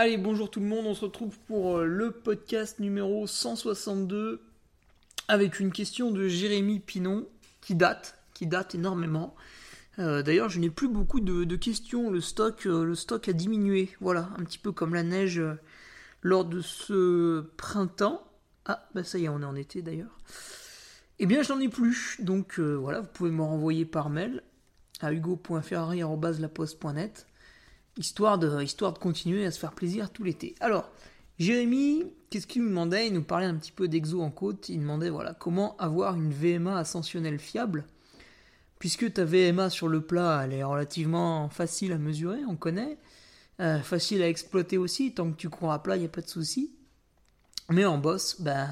Allez, bonjour tout le monde, on se retrouve pour euh, le podcast numéro 162 avec une question de Jérémy Pinon qui date, qui date énormément. Euh, d'ailleurs, je n'ai plus beaucoup de, questions, le stock, euh, le stock a diminué, voilà, un petit peu comme la neige lors de ce printemps. Ah, bah ça y est, on est en été d'ailleurs. Eh bien, je n'en ai plus, donc voilà, vous pouvez me renvoyer par mail à hugo.ferrari.laposte.net histoire de, continuer à se faire plaisir tout l'été. Alors, Jérémy, qu'est-ce qu'il nous demandait? Il nous parlait un petit peu d'exo en côte. Il demandait voilà comment avoir une VMA ascensionnelle fiable? Puisque ta VMA sur le plat, elle est relativement facile à mesurer, on connaît. Euh, facile à exploiter aussi, tant que tu cours à plat, il n'y a pas de souci. Mais en boss, ben,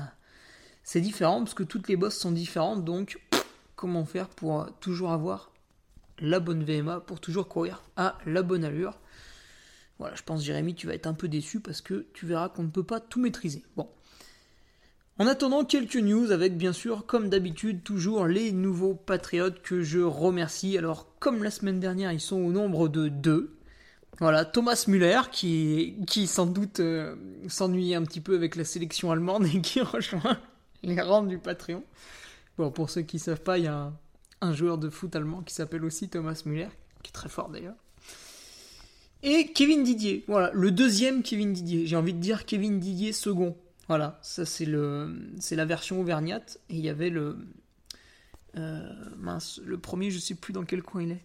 c'est différent parce que toutes les bosses sont différentes. Donc, comment faire pour toujours avoir la bonne VMA, pour toujours courir à la bonne allure? Voilà, je pense Jérémy, tu vas être un peu déçu parce que tu verras qu'on ne peut pas tout maîtriser. Bon. En attendant, quelques news avec bien sûr, comme d'habitude, toujours les nouveaux patriotes que je remercie. Alors, comme la semaine dernière, ils sont au nombre de deux. Voilà, Thomas Müller, qui, sans doute euh, s'ennuie un petit peu avec la sélection allemande et qui rejoint les rangs du Patreon. Bon, pour ceux qui ne savent pas, il y a un joueur de foot allemand qui s'appelle aussi Thomas Müller, qui est très fort d'ailleurs. Et Kevin Didier, voilà, le deuxième Kevin Didier. J'ai envie de dire Kevin Didier second. Voilà, ça c'est le, c'est la version auvergnate. Et il y avait le, euh, mince, le premier, je sais plus dans quel coin il est.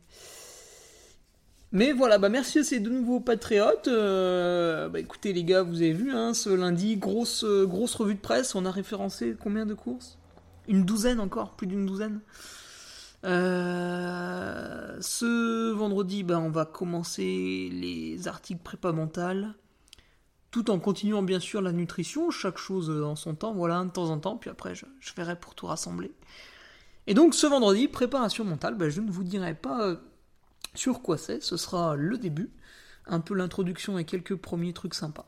Mais voilà, bah merci à ces deux nouveaux patriotes. Euh, bah écoutez les gars, vous avez vu, hein, ce lundi, grosse, grosse revue de presse. On a référencé combien de courses? Une douzaine encore, plus d'une douzaine. Euh, ce vendredi, ben, on va commencer les articles prépa mental, tout en continuant bien sûr la nutrition, chaque chose en son temps, voilà, de temps en temps, puis après je, je verrai pour tout rassembler. Et donc ce vendredi, préparation mentale, ben, je ne vous dirai pas euh, sur quoi c'est, ce sera le début, un peu l'introduction et quelques premiers trucs sympas.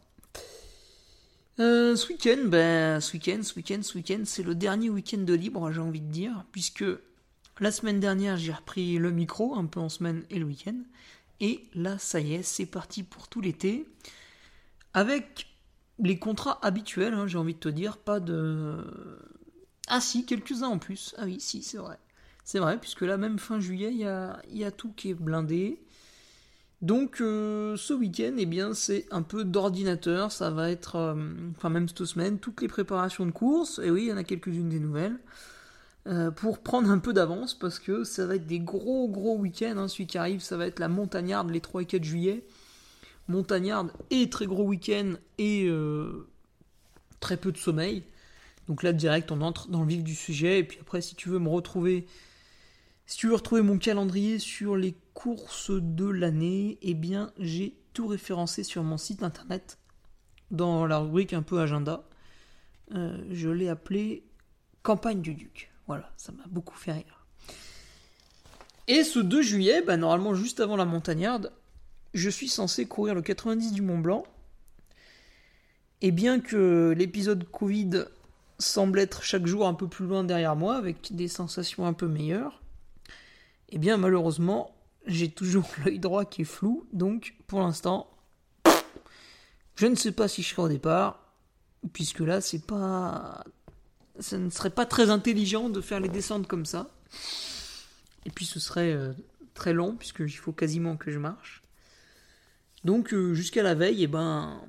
Euh, ce week-end, ben, ce week-end, ce week-end, ce week-end, c'est le dernier week-end de libre, j'ai envie de dire, puisque la semaine dernière, j'ai repris le micro, un peu en semaine et le week-end. Et là, ça y est, c'est parti pour tout l'été. Avec les contrats habituels, hein, j'ai envie de te dire, pas de... Ah si, quelques-uns en plus. Ah oui, si, c'est vrai. C'est vrai, puisque là, même fin juillet, il y a, tout qui est blindé. Donc, euh, ce week-end, eh bien, c'est un peu d'ordinateur. Ça va être, euh, enfin, même cette semaine, toutes les préparations de course. Et oui, il y en a quelques-unes des nouvelles. Euh, pour prendre un peu d'avance parce que ça va être des gros gros week-ends. Hein, celui qui arrive, ça va être la montagnarde les 3 et 4 juillet. Montagnarde et très gros week-end et euh, très peu de sommeil. Donc là, direct, on entre dans le vif du sujet. Et puis après, si tu veux me retrouver, si tu veux retrouver mon calendrier sur les courses de l'année, eh bien, j'ai tout référencé sur mon site internet dans la rubrique un peu agenda. Euh, je l'ai appelé Campagne du Duc. Voilà, ça m'a beaucoup fait rire. Et ce 2 juillet, bah, normalement juste avant la montagnarde, je suis censé courir le 90 du Mont Blanc. Et bien que l'épisode Covid semble être chaque jour un peu plus loin derrière moi, avec des sensations un peu meilleures, eh bien malheureusement, j'ai toujours l'œil droit qui est flou, donc pour l'instant, je ne sais pas si je serai au départ, puisque là, c'est pas. Ça ne serait pas très intelligent de faire les descentes comme ça. Et puis ce serait euh, très long, puisqu'il faut quasiment que je marche. Donc euh, jusqu'à la veille, et eh ben,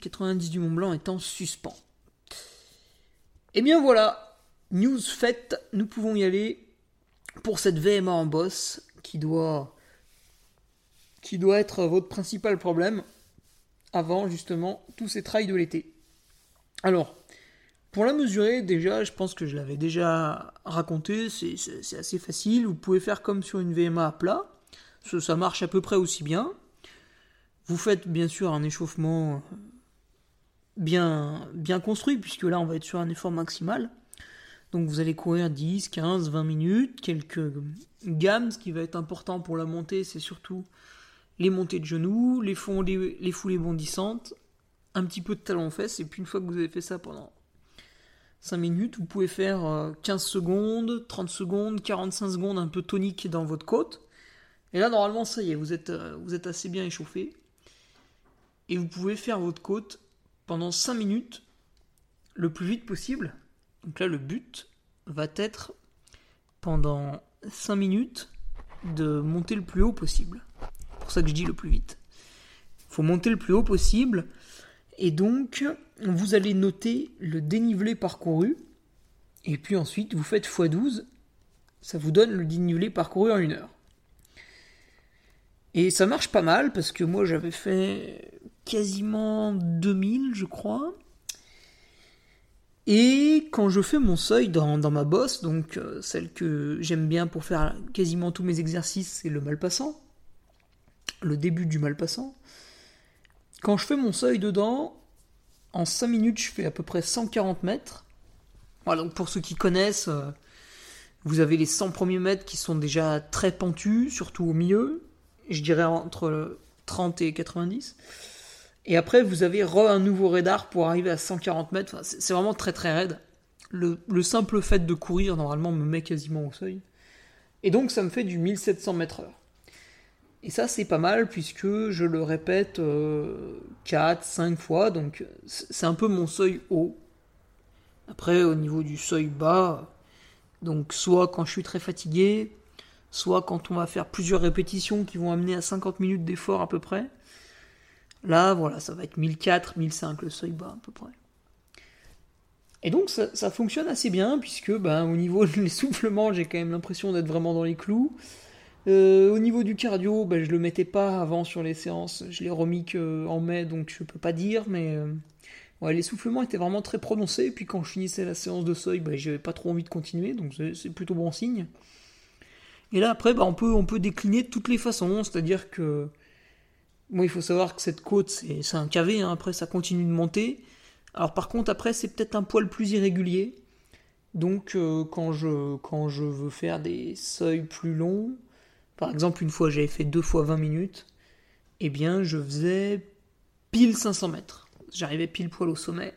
90 du Mont Blanc est en suspens. Et eh bien voilà, news faite, nous pouvons y aller pour cette VMA en boss qui doit, qui doit être votre principal problème avant justement tous ces trails de l'été. Alors, pour la mesurer, déjà, je pense que je l'avais déjà raconté, c'est assez facile. Vous pouvez faire comme sur une VMA à plat, ça, marche à peu près aussi bien. Vous faites bien sûr un échauffement bien, bien construit, puisque là on va être sur un effort maximal. Donc vous allez courir 10, 15, 20 minutes, quelques gammes. Ce qui va être important pour la montée, c'est surtout les montées de genoux, les, foulées bondissantes, un petit peu de talon fesses, et puis une fois que vous avez fait ça pendant 5 minutes, vous pouvez faire 15 euh, secondes, 30 secondes, 45 secondes un peu tonique dans votre côte. Et là, normalement, ça y est, vous êtes, euh, vous êtes assez bien échauffé. Et vous pouvez faire votre côte pendant 5 minutes le plus vite possible. Donc là, le but va être pendant 5 minutes de monter le plus haut possible pour ça que je dis le plus vite. Il faut monter le plus haut possible. Et donc, vous allez noter le dénivelé parcouru. Et puis ensuite, vous faites x12. Ça vous donne le dénivelé parcouru en une heure. Et ça marche pas mal parce que moi j'avais fait quasiment 2000, je crois. Et quand je fais mon seuil dans, dans ma bosse, donc euh, celle que j'aime bien pour faire quasiment tous mes exercices, c'est le malpassant le début du malpassant. Quand je fais mon seuil dedans, en 5 minutes, je fais à peu près 140 mètres. Voilà, donc pour ceux qui connaissent, euh, vous avez les 100 premiers mètres qui sont déjà très pentus, surtout au milieu. Je dirais entre 30 et 90. Et après, vous avez un nouveau radar pour arriver à 140 mètres. c'est vraiment très très raide. Le, le, simple fait de courir, normalement, me met quasiment au seuil. Et donc, ça me fait du 1700 mètres heure. Et ça, c'est pas mal puisque je le répète 4, euh, 5 fois, donc c'est un peu mon seuil haut. Après, au niveau du seuil bas, donc soit quand je suis très fatigué, soit quand on va faire plusieurs répétitions qui vont amener à 50 minutes d'effort à peu près. Là, voilà, ça va être 1004, 1005 le seuil bas à peu près. Et donc ça, fonctionne assez bien puisque ben, au niveau de l'essoufflement, j'ai quand même l'impression d'être vraiment dans les clous. Euh, au niveau du cardio, ben, je le mettais pas avant sur les séances. Je l'ai remis qu'en mai, donc je peux pas dire, mais euh, l'essoufflement était vraiment très prononcé. Et puis quand je finissais la séance de seuil, ben, j'avais pas trop envie de continuer, donc c'est plutôt bon signe. Et là après, ben, on, peut, on peut décliner de toutes les façons, c'est-à-dire que moi il faut savoir que cette côte c'est un KV, hein. après ça continue de monter. Alors par contre après c'est peut-être un poil plus irrégulier. Donc euh, quand, je, quand je veux faire des seuils plus longs, par exemple, une fois j'avais fait deux fois 20 minutes, eh bien je faisais pile 500 mètres. J'arrivais pile poil au sommet,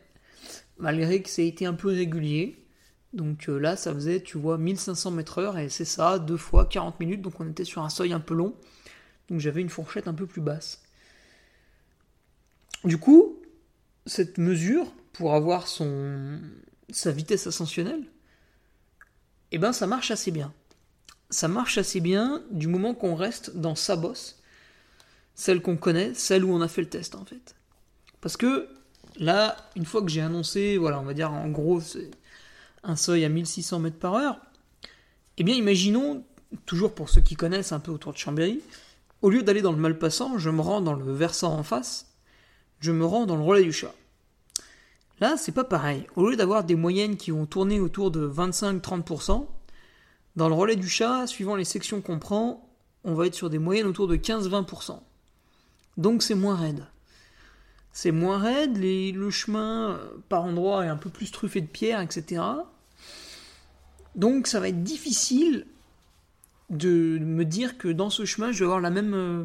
malgré que ça un peu régulier. Donc euh, là, ça faisait, tu vois, 1500 mètres heure, et c'est ça, deux fois 40 minutes, donc on était sur un seuil un peu long. Donc j'avais une fourchette un peu plus basse. Du coup, cette mesure, pour avoir son, sa vitesse ascensionnelle, eh ben ça marche assez bien ça marche assez bien du moment qu'on reste dans sa bosse, celle qu'on connaît, celle où on a fait le test en fait. Parce que là, une fois que j'ai annoncé, voilà, on va dire en gros, un seuil à 1600 mètres par heure, eh bien imaginons, toujours pour ceux qui connaissent un peu autour de Chambéry, au lieu d'aller dans le Malpassant, je me rends dans le versant en face, je me rends dans le relais du chat. Là, c'est pas pareil. Au lieu d'avoir des moyennes qui vont tourner autour de 25-30%, dans le relais du chat, suivant les sections qu'on prend, on va être sur des moyennes autour de 15-20%. Donc c'est moins raide. C'est moins raide, le chemin euh, par endroits est un peu plus truffé de pierres, etc. Donc ça va être difficile de me dire que dans ce chemin, je vais avoir la même euh,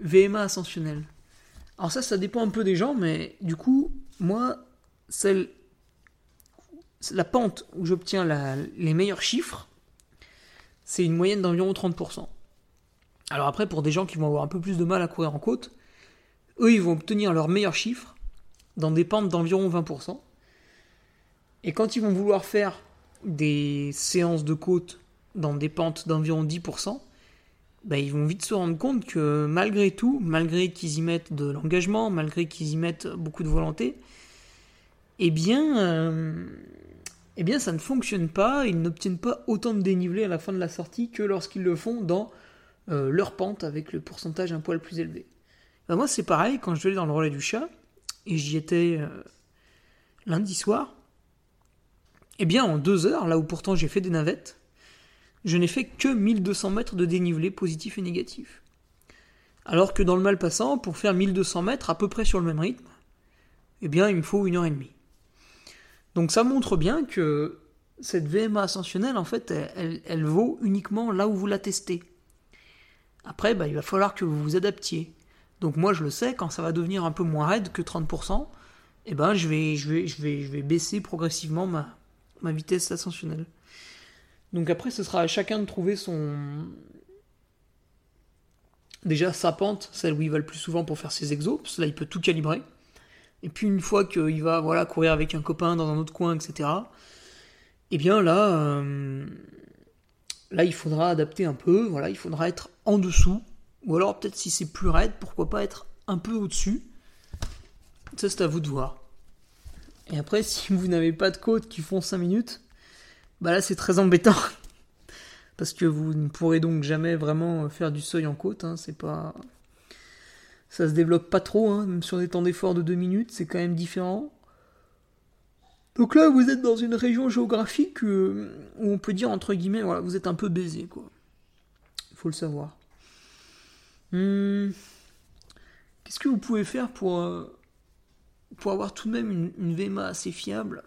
VMA ascensionnelle. Alors ça, ça dépend un peu des gens, mais du coup, moi, celle la pente où j'obtiens les meilleurs chiffres, c'est une moyenne d'environ 30%. Alors après, pour des gens qui vont avoir un peu plus de mal à courir en côte, eux, ils vont obtenir leurs meilleurs chiffres dans des pentes d'environ 20%. Et quand ils vont vouloir faire des séances de côte dans des pentes d'environ 10%, bah, ils vont vite se rendre compte que malgré tout, malgré qu'ils y mettent de l'engagement, malgré qu'ils y mettent beaucoup de volonté, eh bien, euh, eh bien ça ne fonctionne pas, ils n'obtiennent pas autant de dénivelé à la fin de la sortie que lorsqu'ils le font dans euh, leur pente avec le pourcentage un poil plus élevé. Bah, moi c'est pareil, quand je vais dans le relais du chat, et j'y étais euh, lundi soir, eh bien en deux heures, là où pourtant j'ai fait des navettes, je n'ai fait que 1200 mètres de dénivelé positif et négatif. Alors que dans le mal passant, pour faire 1200 mètres à peu près sur le même rythme, eh bien il me faut une heure et demie. Donc ça montre bien que cette VMA ascensionnelle, en fait, elle, vaut uniquement là où vous la testez. Après, bah, il va falloir que vous vous adaptiez. Donc moi, je le sais, quand ça va devenir un peu moins raide que 30%, eh ben, je, vais, baisser progressivement ma, ma vitesse ascensionnelle. Donc après, ce sera à chacun de trouver son... Déjà sa pente, celle où il va le plus souvent pour faire ses exos, parce que là il peut tout calibrer. Et puis une fois qu'il va voilà, courir avec un copain dans un autre coin, etc., eh bien là, euh, là il faudra adapter un peu, voilà, il faudra être en dessous, ou alors peut-être si c'est plus raide, pourquoi pas être un peu au-dessus. Ça c'est à vous de voir. Et après, si vous n'avez pas de côtes qui font 5 minutes, bah là c'est très embêtant. Parce que vous ne pourrez donc jamais vraiment faire du seuil en côte, hein, c'est pas ça se développe pas trop, hein, même sur des temps d'effort de 2 minutes, c'est quand même différent. Donc là, vous êtes dans une région géographique euh, où on peut dire, entre guillemets, voilà, vous êtes un peu baisé, quoi. Il faut le savoir. Hmm. Qu'est-ce que vous pouvez faire pour, euh, pour avoir tout de même une, une VMA assez fiable?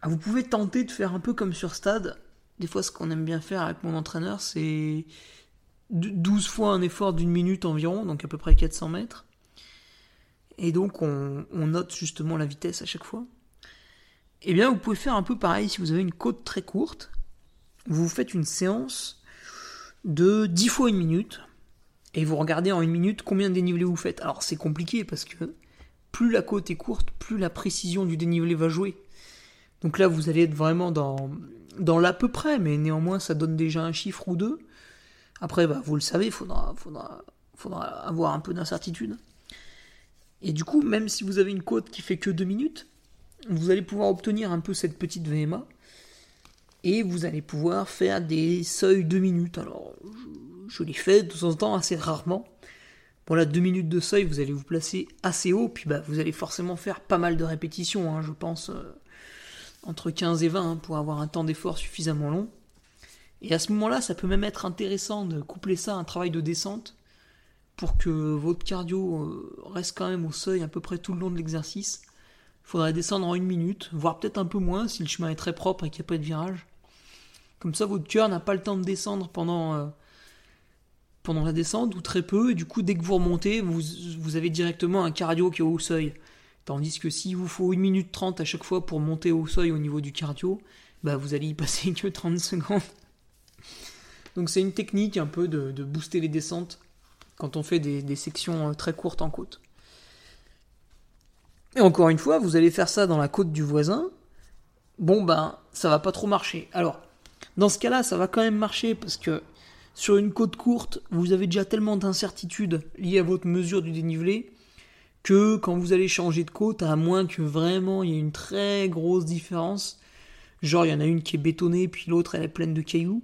Ah, Vous pouvez tenter de faire un peu comme sur Stade. Des fois, ce qu'on aime bien faire avec mon entraîneur, c'est 12 fois un effort d'une minute environ, donc à peu près 400 mètres. Et donc on, note justement la vitesse à chaque fois. Eh bien, vous pouvez faire un peu pareil si vous avez une côte très courte. Vous faites une séance de 10 fois une minute. Et vous regardez en une minute combien de dénivelé vous faites. Alors c'est compliqué parce que plus la côte est courte, plus la précision du dénivelé va jouer. Donc là, vous allez être vraiment dans, dans l'à peu près, mais néanmoins, ça donne déjà un chiffre ou deux. Après, bah, vous le savez, il faudra, avoir un peu d'incertitude. Et du coup, même si vous avez une côte qui fait que 2 minutes, vous allez pouvoir obtenir un peu cette petite VMA. Et vous allez pouvoir faire des seuils 2 minutes. Alors, je, les fais de temps en temps assez rarement. Pour la 2 minutes de seuil, vous allez vous placer assez haut. Puis bah, vous allez forcément faire pas mal de répétitions, hein, je pense, euh, entre 15 et 20, hein, pour avoir un temps d'effort suffisamment long. Et à ce moment-là, ça peut même être intéressant de coupler ça à un travail de descente pour que votre cardio euh, reste quand même au seuil à peu près tout le long de l'exercice. Il faudrait descendre en une minute, voire peut-être un peu moins si le chemin est très propre et qu'il n'y a pas de virage. Comme ça, votre cœur n'a pas le temps de descendre pendant, euh, pendant la descente, ou très peu, et du coup, dès que vous remontez, vous, vous avez directement un cardio qui est au seuil. Tandis que s'il vous faut 1 minute 30 à chaque fois pour monter au seuil au niveau du cardio, bah vous allez y passer que 30 secondes. Donc c'est une technique un peu de, booster les descentes quand on fait des, sections euh, très courtes en côte. Et encore une fois, vous allez faire ça dans la côte du voisin. Bon ben, ça va pas trop marcher. Alors, dans ce cas-là, ça va quand même marcher parce que sur une côte courte, vous avez déjà tellement d'incertitudes liées à votre mesure du dénivelé que quand vous allez changer de côte, à moins que vraiment il y ait une très grosse différence, genre il y en a une qui est bétonnée puis l'autre elle est pleine de cailloux,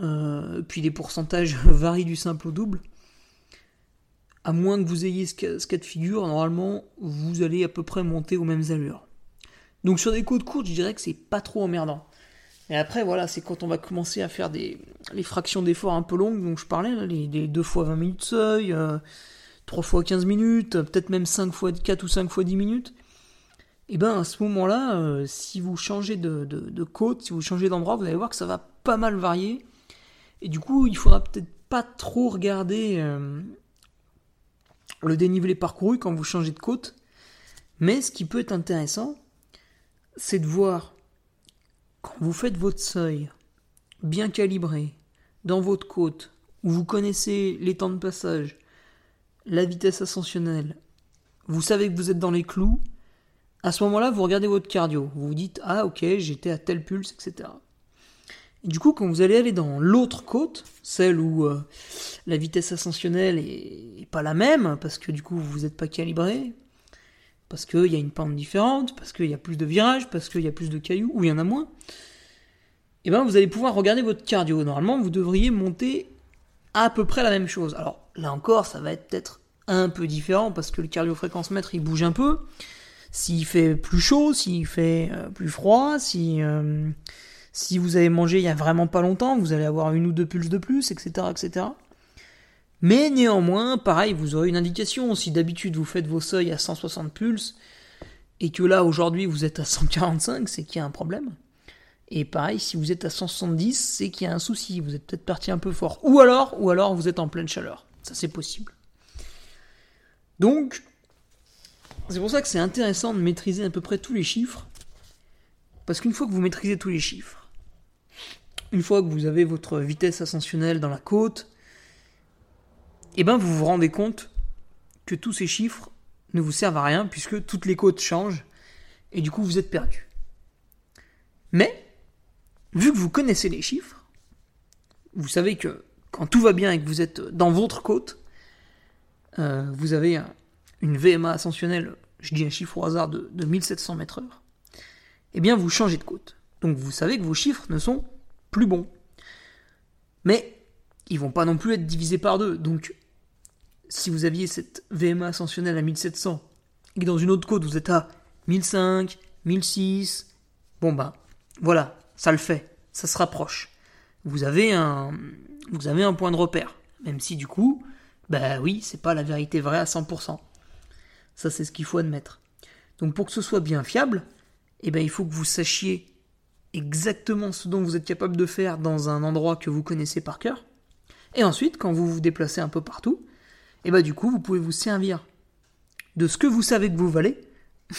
euh, puis les pourcentages varient du simple au double. À moins que vous ayez ce cas, de figure, normalement, vous allez à peu près monter aux mêmes allures. Donc sur des côtes courtes, je dirais que c'est pas trop emmerdant. Et après, voilà, c'est quand on va commencer à faire des les fractions d'effort un peu longues, dont je parlais, les, 2 fois 20 minutes seuil, 3 euh, fois 15 minutes, peut-être même 5 fois 4 ou 5 fois 10 minutes. Et ben à ce moment-là, euh, si vous changez de, de côte, si vous changez d'endroit, vous allez voir que ça va pas mal varier. Et du coup, il faudra peut-être pas trop regarder euh, le dénivelé parcouru quand vous changez de côte. Mais ce qui peut être intéressant, c'est de voir quand vous faites votre seuil bien calibré dans votre côte, où vous connaissez les temps de passage, la vitesse ascensionnelle, vous savez que vous êtes dans les clous, à ce moment-là, vous regardez votre cardio. Vous vous dites, ah ok, j'étais à tel pulse, etc. Et du coup, quand vous allez aller dans l'autre côte, celle où euh, la vitesse ascensionnelle est, pas la même, parce que du coup, vous n'êtes pas calibré, parce qu'il y a une pente différente, parce qu'il y a plus de virages, parce qu'il y a plus de cailloux, ou il y en a moins, et eh bien vous allez pouvoir regarder votre cardio. Normalement, vous devriez monter à peu près la même chose. Alors là encore, ça va être peut-être un peu différent parce que le cardio-fréquence-mètre il bouge un peu. S'il fait plus chaud, s'il fait euh, plus froid, si, euh, si vous avez mangé il y a vraiment pas longtemps, vous allez avoir une ou deux pulses de plus, etc. etc. Mais néanmoins, pareil, vous aurez une indication. Si d'habitude vous faites vos seuils à 160 pulses et que là aujourd'hui vous êtes à 145, c'est qu'il y a un problème. Et pareil, si vous êtes à 170, c'est qu'il y a un souci, vous êtes peut-être parti un peu fort. Ou alors, ou alors vous êtes en pleine chaleur. Ça c'est possible. Donc, c'est pour ça que c'est intéressant de maîtriser à peu près tous les chiffres. Parce qu'une fois que vous maîtrisez tous les chiffres, une fois que vous avez votre vitesse ascensionnelle dans la côte, eh ben vous vous rendez compte que tous ces chiffres ne vous servent à rien puisque toutes les côtes changent et du coup vous êtes perdu. Mais, vu que vous connaissez les chiffres, vous savez que quand tout va bien et que vous êtes dans votre côte, euh, vous avez une VMA ascensionnelle, je dis un chiffre au hasard de, 1700 mètres heure, eh bien vous changez de côte. Donc vous savez que vos chiffres ne sont plus bons. Mais ils vont pas non plus être divisés par deux. Donc si vous aviez cette VMA ascensionnelle à 1700 et que dans une autre côte vous êtes à 1005, 1006, bon bah voilà, ça le fait, ça se rapproche. Vous avez un, vous avez un point de repère, même si du coup, bah oui, c'est pas la vérité vraie à 100%. Ça, c'est ce qu'il faut admettre. Donc pour que ce soit bien fiable, eh ben, il faut que vous sachiez exactement ce dont vous êtes capable de faire dans un endroit que vous connaissez par cœur. Et ensuite, quand vous vous déplacez un peu partout, eh ben, du coup, vous pouvez vous servir de ce que vous savez que vous valez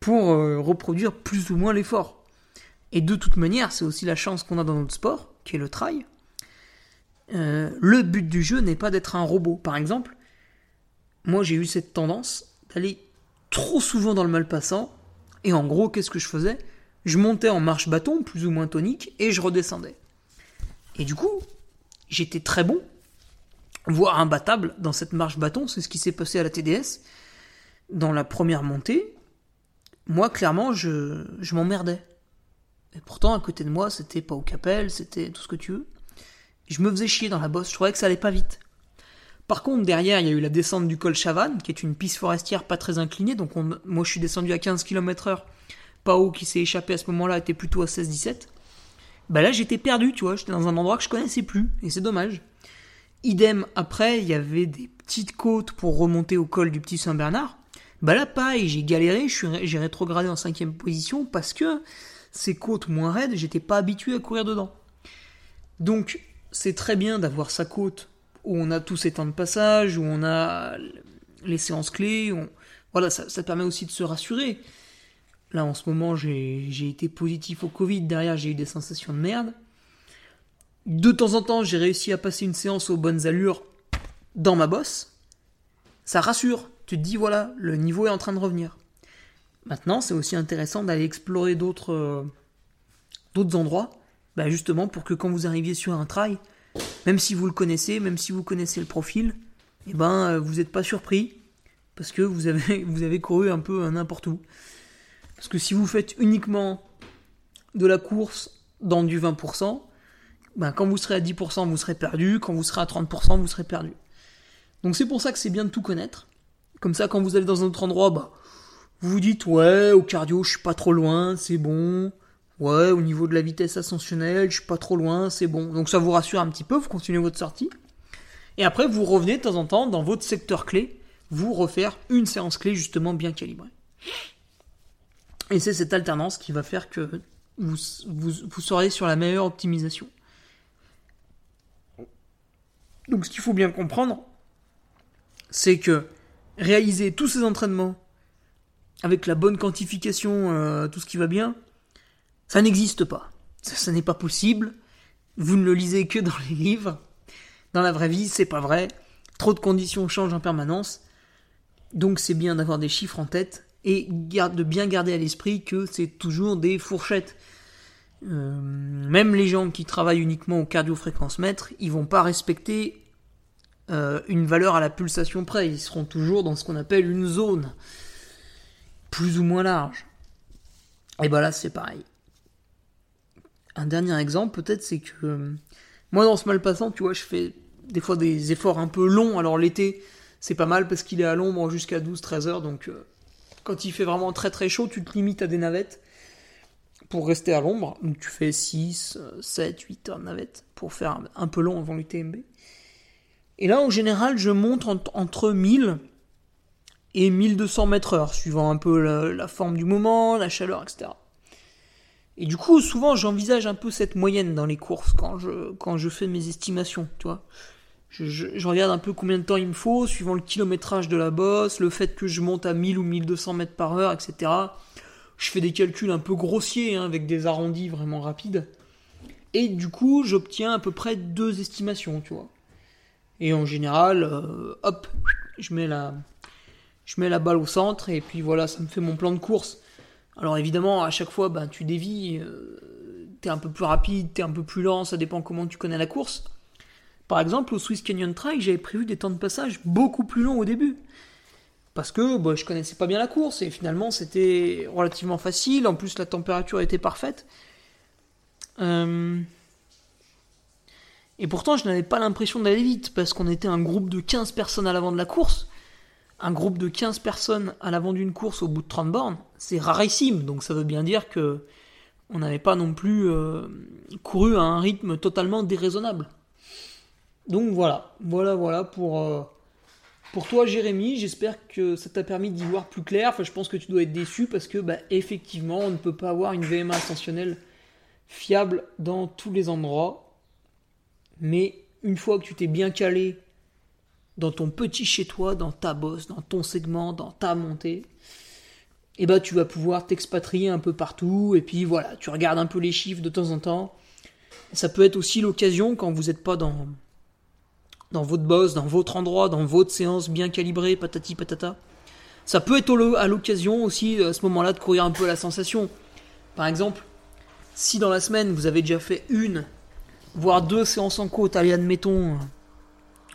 pour euh, reproduire plus ou moins l'effort. Et de toute manière, c'est aussi la chance qu'on a dans notre sport, qui est le trail, euh, le but du jeu n'est pas d'être un robot. Par exemple, moi j'ai eu cette tendance d'aller trop souvent dans le mal passant, et en gros, qu'est-ce que je faisais? Je montais en marche bâton, plus ou moins tonique, et je redescendais. Et du coup, j'étais très bon, voire imbattable dans cette marche bâton, c'est ce qui s'est passé à la TDS. Dans la première montée, moi clairement je, je m'emmerdais. Et pourtant à côté de moi c'était pas au capel, c'était tout ce que tu veux je me faisais chier dans la bosse, je trouvais que ça allait pas vite. Par contre, derrière, il y a eu la descente du col Chavannes, qui est une piste forestière pas très inclinée, donc moi je suis descendu à 15 km heure. Pao qui s'est échappé à ce moment-là était plutôt à 16-17. Bah là j'étais perdu, tu vois, j'étais dans un endroit que je connaissais plus, et c'est dommage. Idem, après, il y avait des petites côtes pour remonter au col du Petit Saint-Bernard. Bah là, pareil, j'ai galéré, j'ai rétrogradé en cinquième position parce que ces côtes moins raides, j'étais pas habitué à courir dedans. Donc, c'est très bien d'avoir sa côte où on a tous ces temps de passage, où on a les séances clés. Voilà, ça, permet aussi de se rassurer. Là, en ce moment, j'ai été positif au Covid. Derrière, j'ai eu des sensations de merde. De temps en temps, j'ai réussi à passer une séance aux bonnes allures dans ma bosse. Ça rassure. Tu te dis, voilà, le niveau est en train de revenir. Maintenant, c'est aussi intéressant d'aller explorer d'autres d'autres endroits bah, justement pour que quand vous arriviez sur un trail, même si vous le connaissez, même si vous connaissez le profil, eh ben euh, vous n'êtes pas surpris parce que vous avez, couru un peu n'importe où. Parce que si vous faites uniquement de la course dans du 20%, ben quand vous serez à 10%, vous serez perdu, quand vous serez à 30%, vous serez perdu. Donc c'est pour ça que c'est bien de tout connaître. Comme ça, quand vous allez dans un autre endroit, bah, vous vous dites, ouais, au cardio, je suis pas trop loin, c'est bon. Ouais, au niveau de la vitesse ascensionnelle, je suis pas trop loin, c'est bon. Donc ça vous rassure un petit peu, vous continuez votre sortie. Et après, vous revenez de temps en temps dans votre secteur clé, vous refaire une séance clé justement bien calibrée. Et c'est cette alternance qui va faire que vous, vous, vous serez sur la meilleure optimisation. Donc ce qu'il faut bien comprendre, c'est que réaliser tous ces entraînements avec la bonne quantification, euh, tout ce qui va bien, ça n'existe pas. Ça, n'est pas possible. Vous ne le lisez que dans les livres. Dans la vraie vie, c'est pas vrai. Trop de conditions changent en permanence. Donc c'est bien d'avoir des chiffres en tête et de bien garder à l'esprit que c'est toujours des fourchettes. Euh, même les gens qui travaillent uniquement au cardio-fréquence-mètre, ils vont pas respecter euh, une valeur à la pulsation près. Ils seront toujours dans ce qu'on appelle une zone plus ou moins large. Et bah là, c'est pareil. Un dernier exemple, peut-être, c'est que euh, moi, dans ce mal passant, tu vois, je fais des fois des efforts un peu longs. Alors l'été, c'est pas mal parce qu'il est à l'ombre jusqu'à 12-13 heures. Donc euh, quand il fait vraiment très très chaud, tu te limites à des navettes pour rester à l'ombre. Donc tu fais 6, 7, 8 heures de navette pour faire un peu long avant l'UTMB. Et là, en général, je monte entre 1000 et 1200 mètres heure, suivant un peu la, forme du moment, la chaleur, etc. Et du coup, souvent, j'envisage un peu cette moyenne dans les courses quand je, quand je fais mes estimations, tu vois. Je, regarde un peu combien de temps il me faut, suivant le kilométrage de la bosse, le fait que je monte à 1000 ou 1200 mètres par heure, etc. Je fais des calculs un peu grossiers, hein, avec des arrondis vraiment rapides. Et du coup, j'obtiens à peu près deux estimations, tu vois. Et en général, euh, hop, je mets, la, je mets la balle au centre, et puis voilà, ça me fait mon plan de course. Alors évidemment, à chaque fois, ben, tu dévis, euh, t'es un peu plus rapide, t'es un peu plus lent, ça dépend comment tu connais la course. Par exemple, au Swiss Canyon Trail, j'avais prévu des temps de passage beaucoup plus longs au début. Parce que bah, je connaissais pas bien la course et finalement c'était relativement facile. En plus, la température était parfaite. Euh, et pourtant, je n'avais pas l'impression d'aller vite parce qu'on était un groupe de 15 personnes à l'avant de la course. Un groupe de 15 personnes à l'avant d'une course au bout de 30 bornes, c'est rarissime. Donc ça veut bien dire que on n'avait pas non plus euh, couru à un rythme totalement déraisonnable. Donc voilà, voilà, voilà pour, euh, pour toi Jérémy. J'espère que ça t'a permis d'y voir plus clair. Enfin, je pense que tu dois être déçu parce que bah, effectivement, on ne peut pas avoir une VMA ascensionnelle fiable dans tous les endroits. Mais une fois que tu t'es bien calé dans ton petit chez toi, dans ta bosse, dans ton segment, dans ta montée, eh bah tu vas pouvoir t'expatrier un peu partout. Et puis voilà, tu regardes un peu les chiffres de temps en temps. Ça peut être aussi l'occasion quand vous n'êtes pas dans dans votre boss, dans votre endroit, dans votre séance bien calibrée, patati patata. Ça peut être à l'occasion aussi à ce moment-là de courir un peu la sensation. Par exemple, si dans la semaine vous avez déjà fait une, voire deux séances en côte, allez admettons,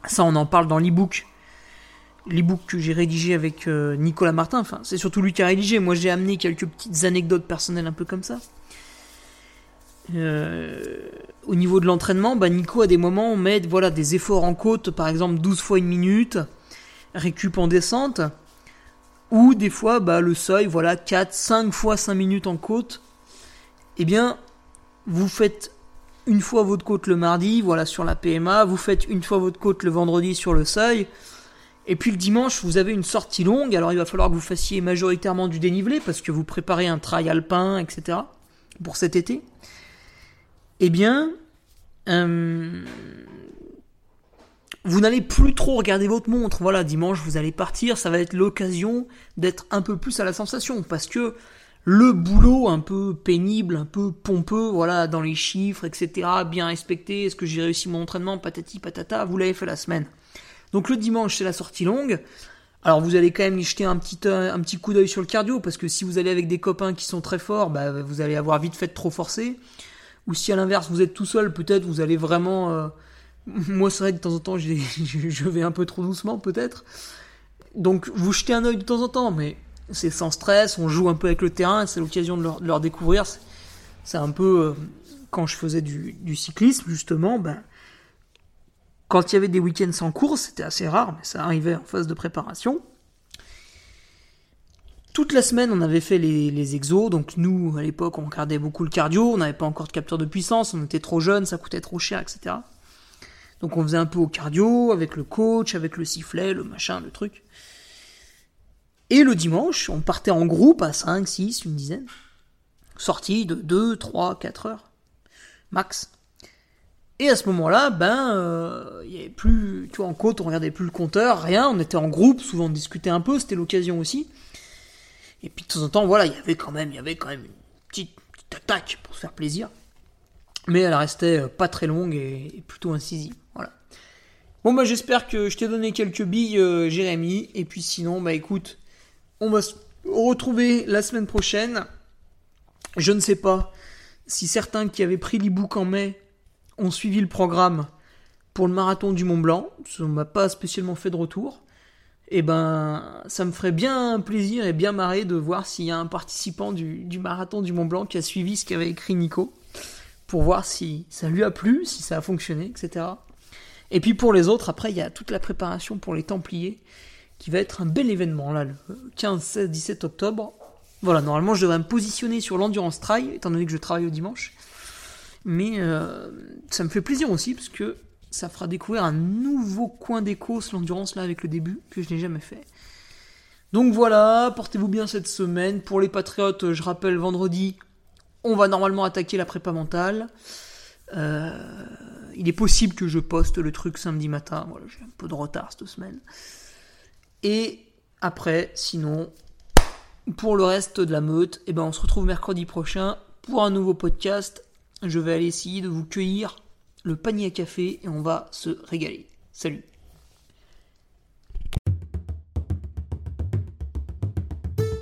ça on en parle dans l'ebook, l'ebook que j'ai rédigé avec euh, Nicolas Martin, enfin c'est surtout lui qui a rédigé, moi j'ai amené quelques petites anecdotes personnelles un peu comme ça. Euh, au niveau de l'entraînement, bah Nico à des moments on met voilà, des efforts en côte, par exemple 12 fois une minute, récup en descente, ou des fois bah, le seuil, voilà 4, 5 fois 5 minutes en côte, eh bien vous faites une fois votre côte le mardi, voilà sur la PMA, vous faites une fois votre côte le vendredi sur le seuil, et puis le dimanche vous avez une sortie longue, alors il va falloir que vous fassiez majoritairement du dénivelé parce que vous préparez un trail alpin, etc. pour cet été eh bien, euh, vous n'allez plus trop regarder votre montre. Voilà, dimanche, vous allez partir, ça va être l'occasion d'être un peu plus à la sensation, parce que le boulot un peu pénible, un peu pompeux, voilà, dans les chiffres, etc., bien respecté, est-ce que j'ai réussi mon entraînement, patati patata, vous l'avez fait la semaine. Donc le dimanche, c'est la sortie longue. Alors vous allez quand même y jeter un petit, un petit coup d'œil sur le cardio, parce que si vous allez avec des copains qui sont très forts, bah, vous allez avoir vite fait trop forcer. Ou si à l'inverse vous êtes tout seul, peut-être vous allez vraiment. Euh, moi, c'est vrai de temps en temps, je vais un peu trop doucement, peut-être. Donc, vous jetez un œil de temps en temps, mais c'est sans stress, on joue un peu avec le terrain, c'est l'occasion de, leur, découvrir. C'est un peu. Euh, quand je faisais du, cyclisme, justement, ben. Quand il y avait des week-ends sans course, c'était assez rare, mais ça arrivait en phase de préparation. Toute la semaine, on avait fait les, exos. Donc nous, à l'époque, on regardait beaucoup le cardio. On n'avait pas encore de capteur de puissance. On était trop jeunes, ça coûtait trop cher, etc. Donc on faisait un peu au cardio, avec le coach, avec le sifflet, le machin, le truc. Et le dimanche, on partait en groupe à 5, 6, une dizaine. Sortie de 2, 3, 4 heures. Max. Et à ce moment-là, ben, euh, il y avait plus, tu vois, en côte, on regardait plus le compteur, rien, on était en groupe, souvent on discutait un peu, c'était l'occasion aussi. Et puis de temps en temps, voilà, il y avait quand même, y avait quand même une petite, attaque pour se faire plaisir. Mais elle restait euh, pas très longue et, plutôt incisive. Voilà. Bon bah j'espère que je t'ai donné quelques billes, euh, Jérémy. Et puis sinon, bah écoute, on va se retrouver la semaine prochaine. Je ne sais pas si certains qui avaient pris l'e-book en mai ont suivi le programme pour le marathon du Mont Blanc. Ça m'a pas spécialement fait de retour et eh ben ça me ferait bien plaisir et bien marrer de voir s'il y a un participant du, marathon du Mont Blanc qui a suivi ce qu'avait écrit Nico, pour voir si ça lui a plu, si ça a fonctionné, etc. Et puis pour les autres, après il y a toute la préparation pour les Templiers, qui va être un bel événement là, le 15, 16, 17 octobre. Voilà, normalement je devrais me positionner sur l'endurance trail, étant donné que je travaille au dimanche. Mais euh, ça me fait plaisir aussi, parce que ça fera découvrir un nouveau coin d'Écosse, l'endurance là avec le début, que je n'ai jamais fait. Donc voilà, portez-vous bien cette semaine. Pour les Patriotes, je rappelle, vendredi, on va normalement attaquer la prépa mentale. Euh, il est possible que je poste le truc samedi matin. Voilà, j'ai un peu de retard cette semaine. Et après, sinon, pour le reste de la meute, eh ben on se retrouve mercredi prochain pour un nouveau podcast. Je vais aller essayer de vous cueillir le panier à café et on va se régaler. Salut